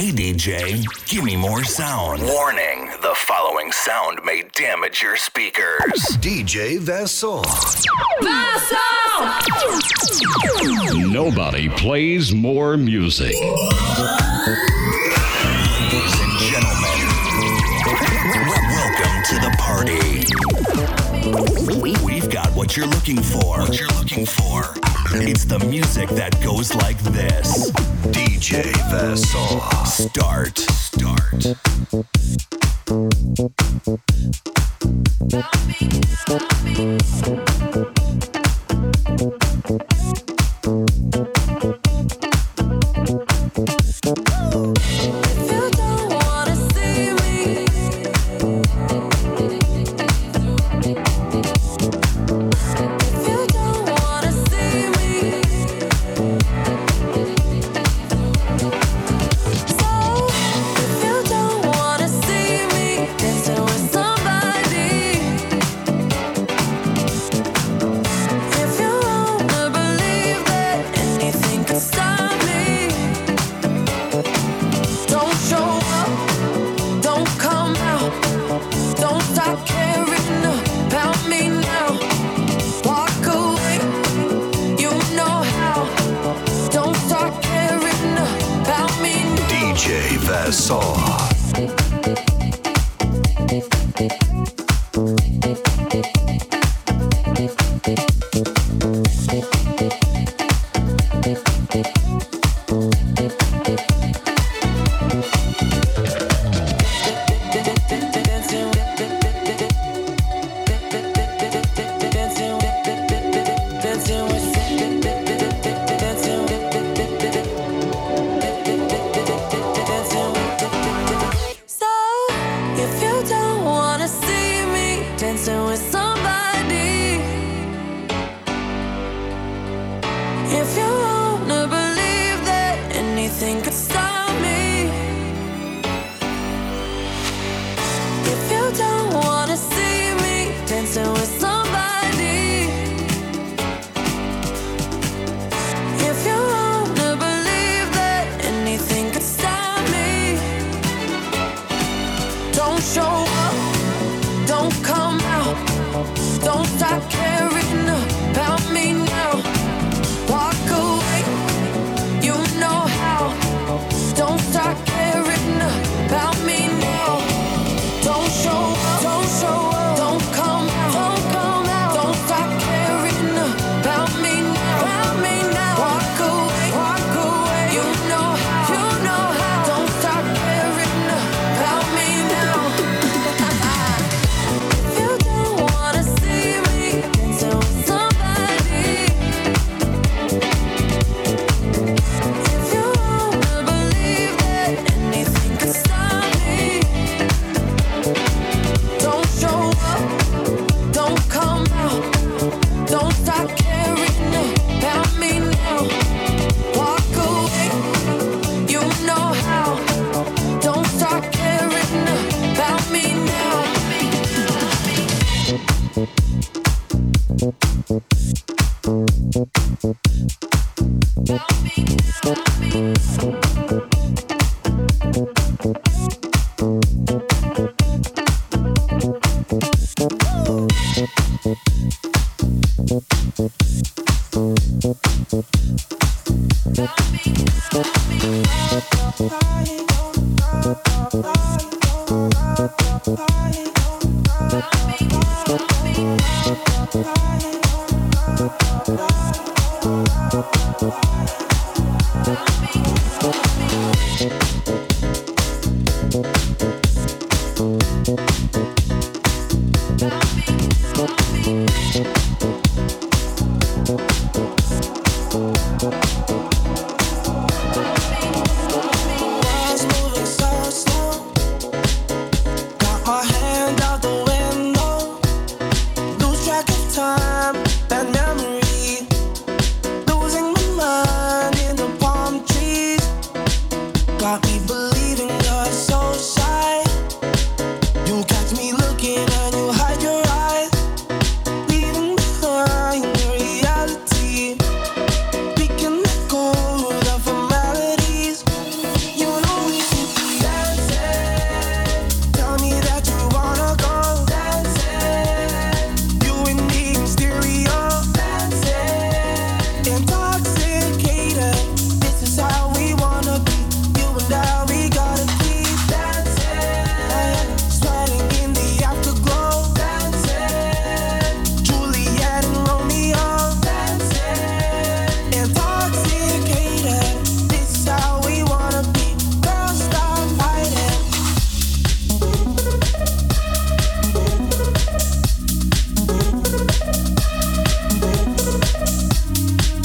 Hey DJ, give me more sound. Warning, the following sound may damage your speakers. DJ Vessel. Vessel! Nobody plays more music. what you're looking for. What you're looking for. It's the music that goes like this. DJ Vessel. Start. Start. Stop me, stop me.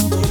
you.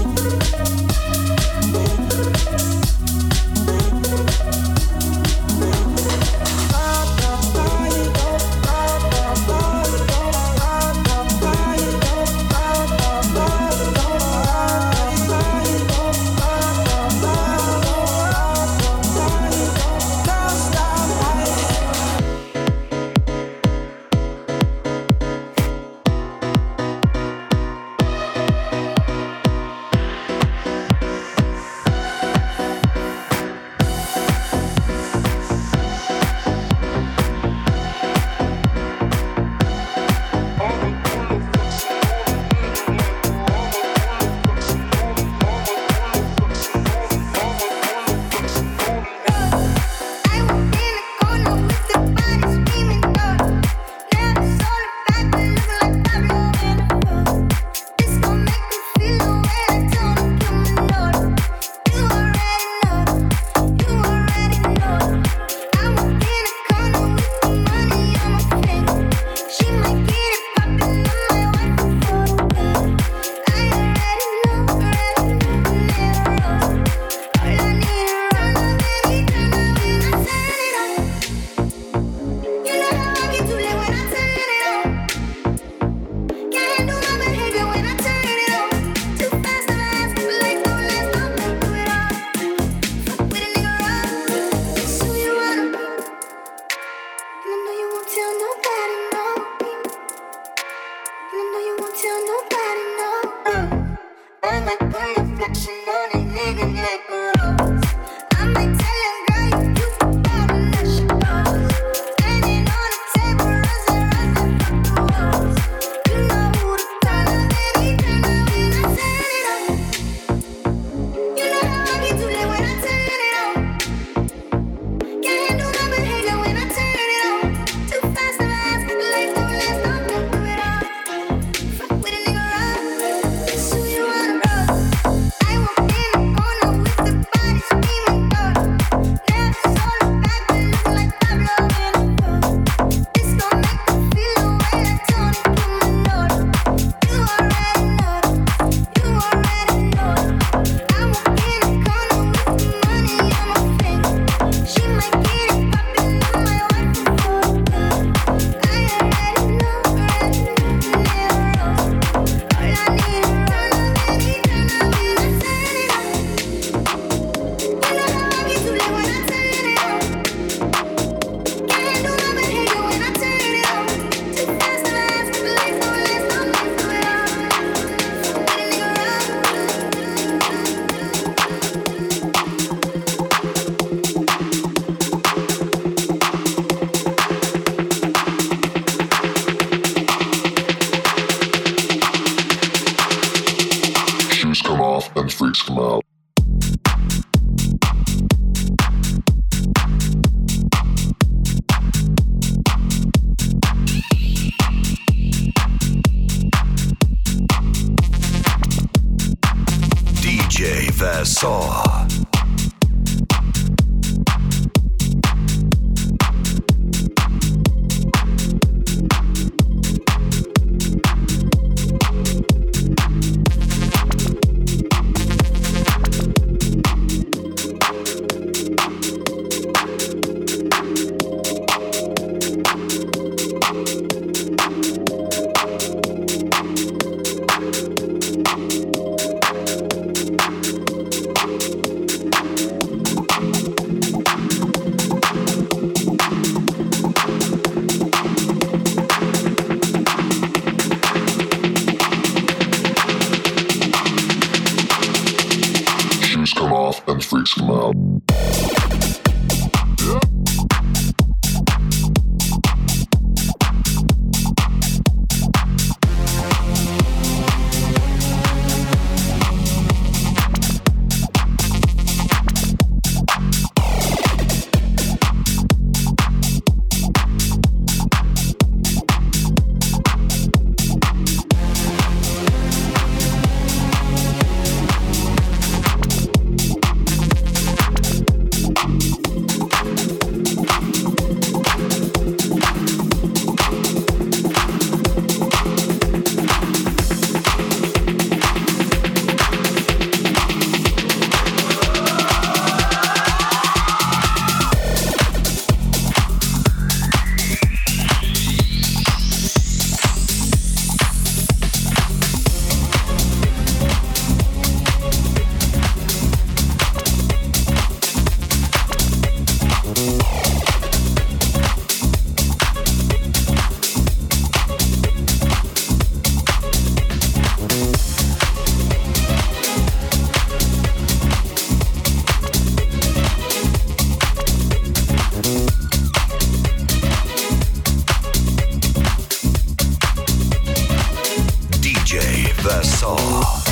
The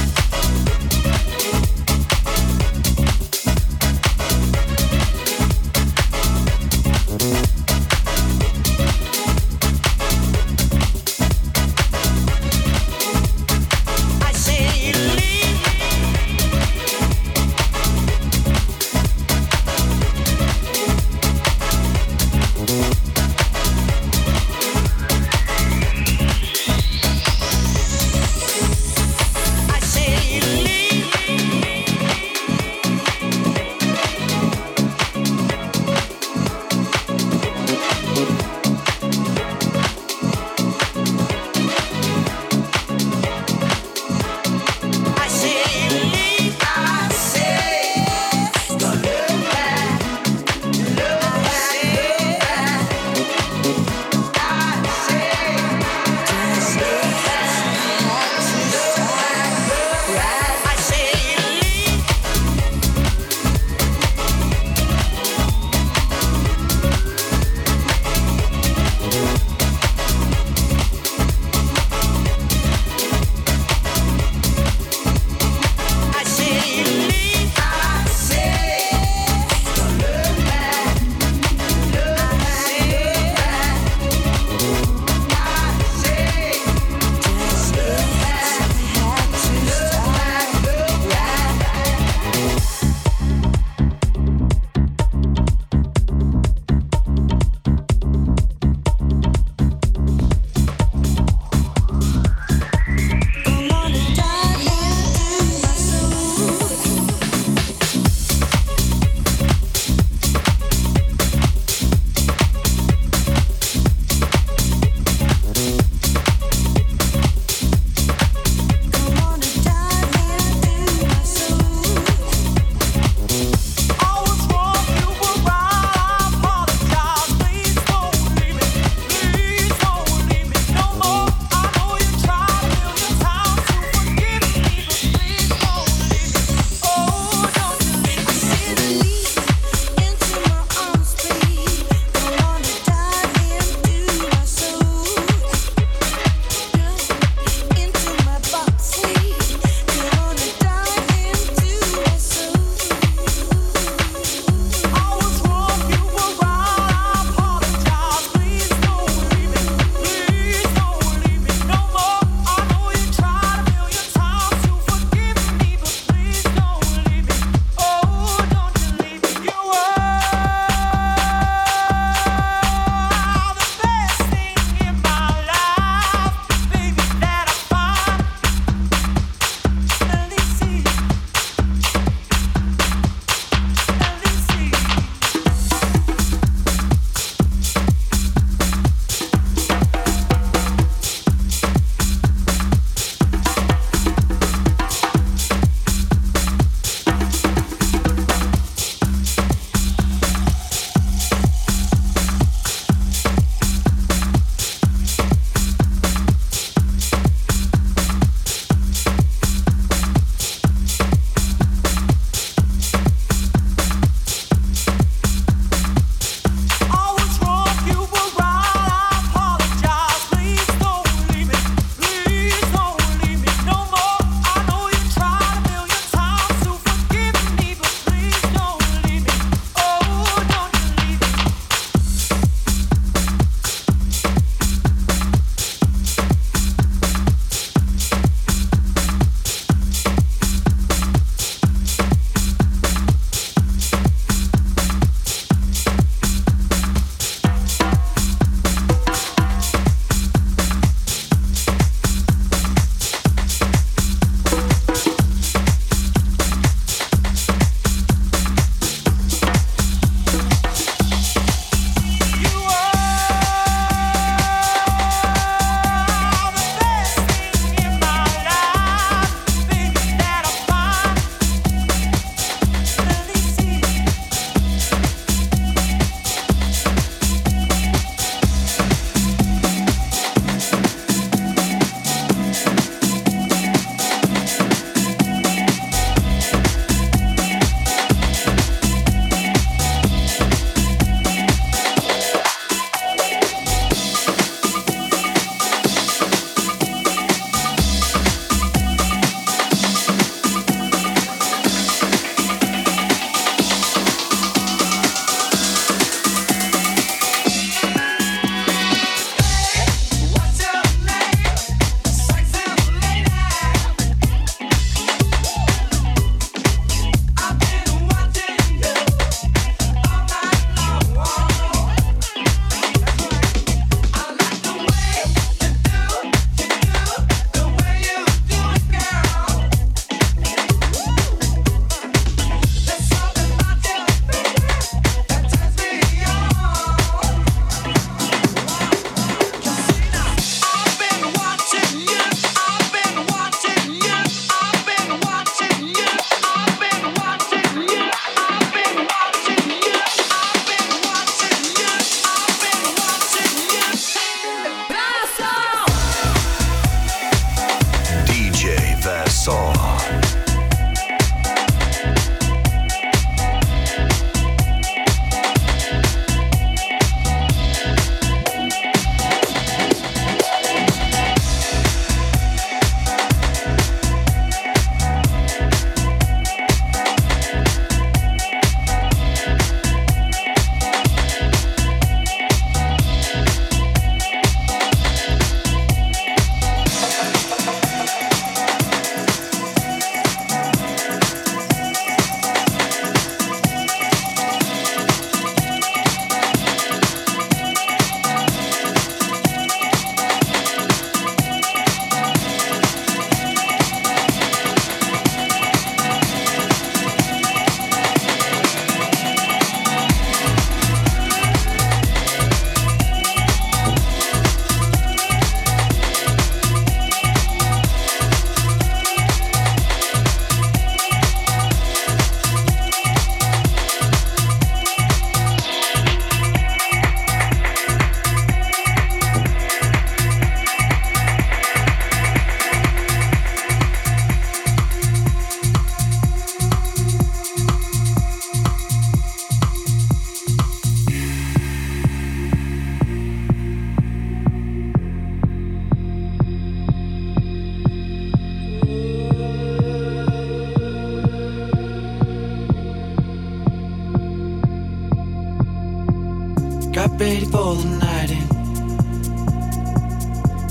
ready for the night in.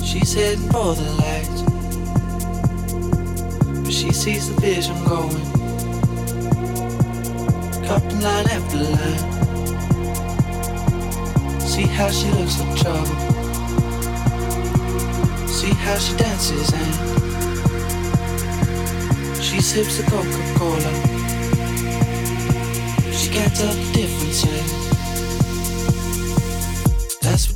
She's heading for the lights. But she sees the vision going. Cupping line after line. See how she looks like trouble. See how she dances and she sips the Coca-Cola. She can't the difference.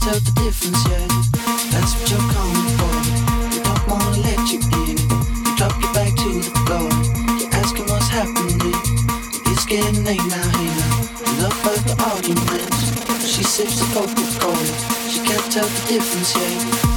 Tell the difference yet. That's what you're coming for, they don't wanna let you in. You drop your back to the floor. You're asking what's happening. It's getting late now, now. Enough of the arguments. She sips the Coca-Cola. She can't tell the difference yet.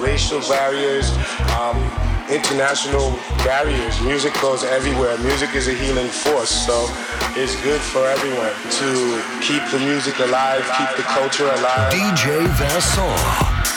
racial barriers, um, international barriers. Music goes everywhere. Music is a healing force, so it's good for everyone to keep the music alive, keep the culture alive. DJ Vassal.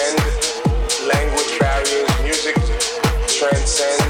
transcend language barriers. Music transcends.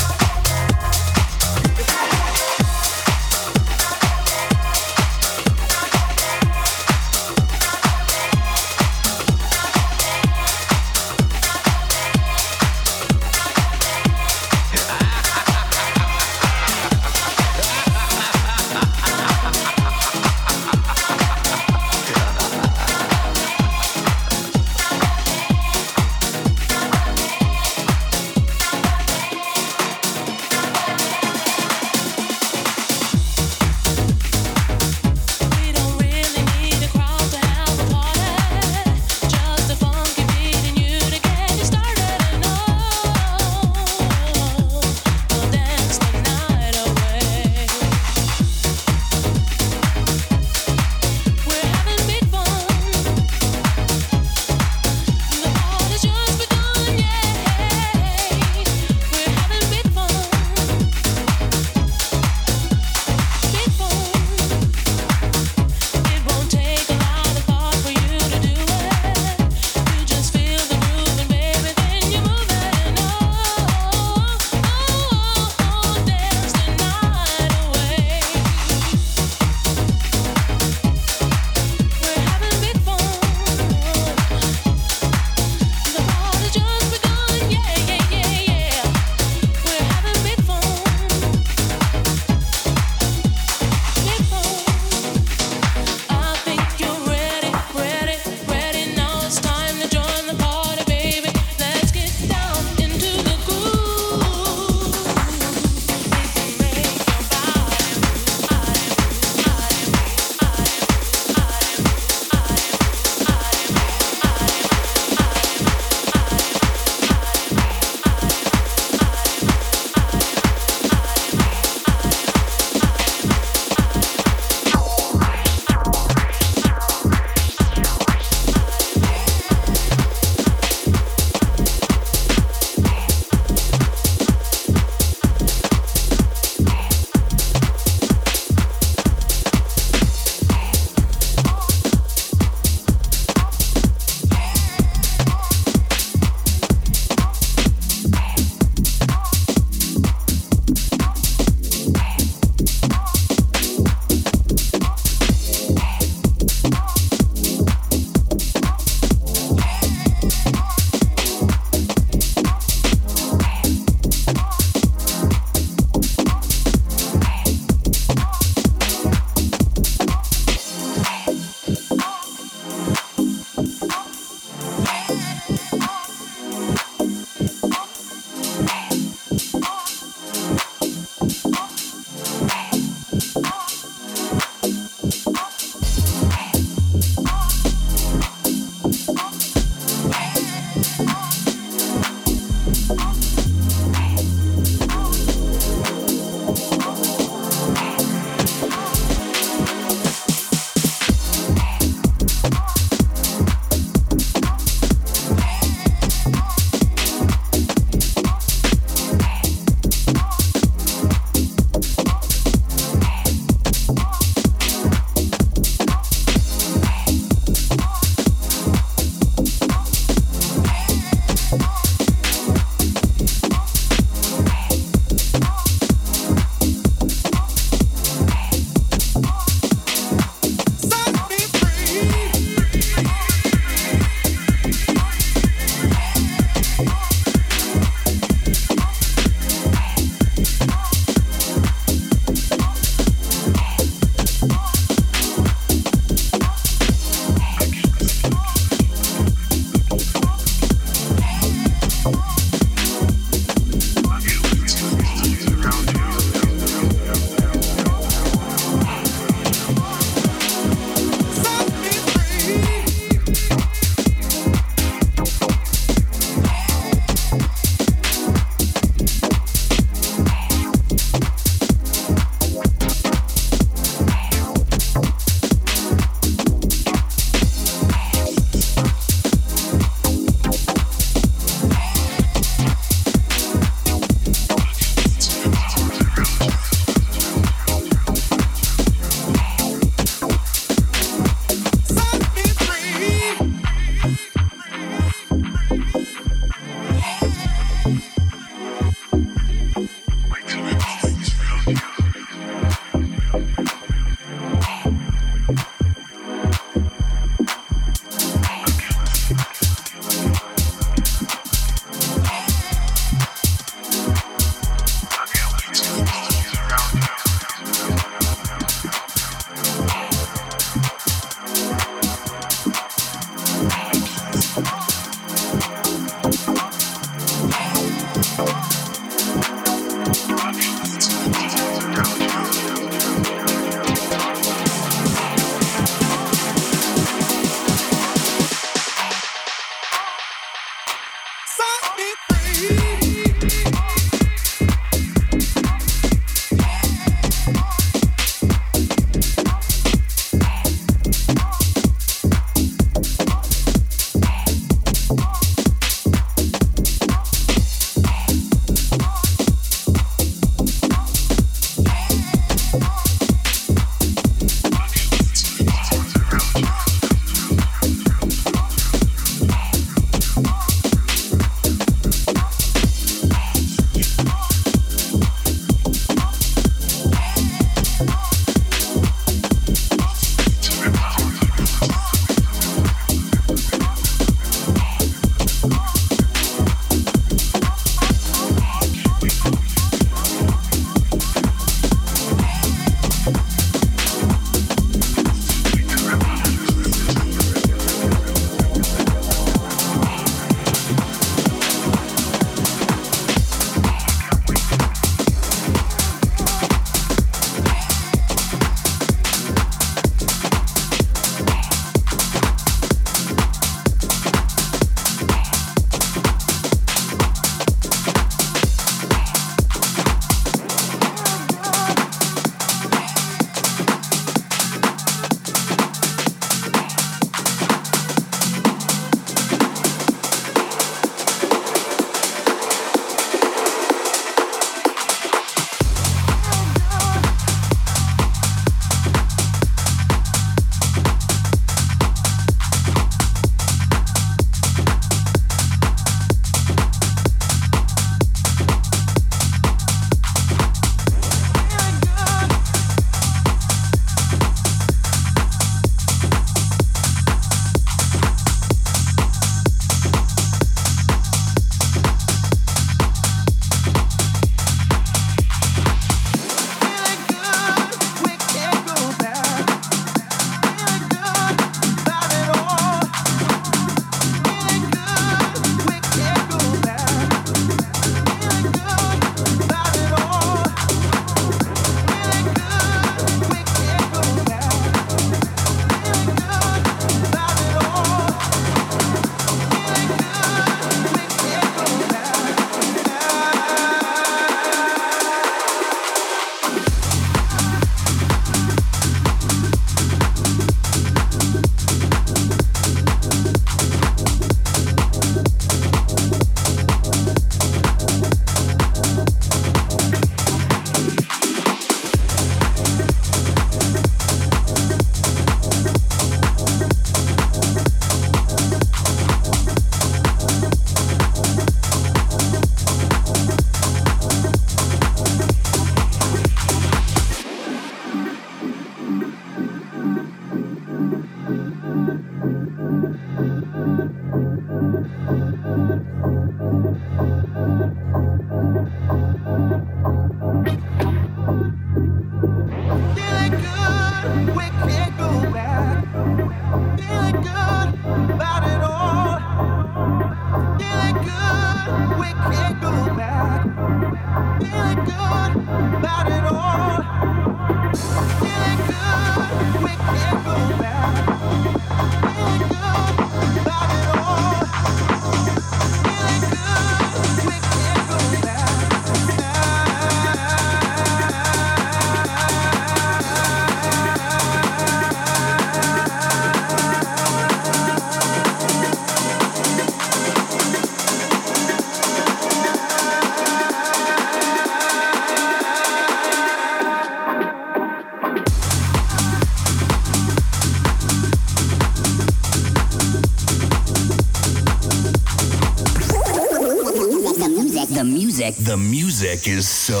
The music is so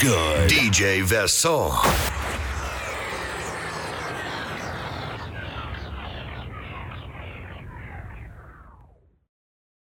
good. DJ Vesson.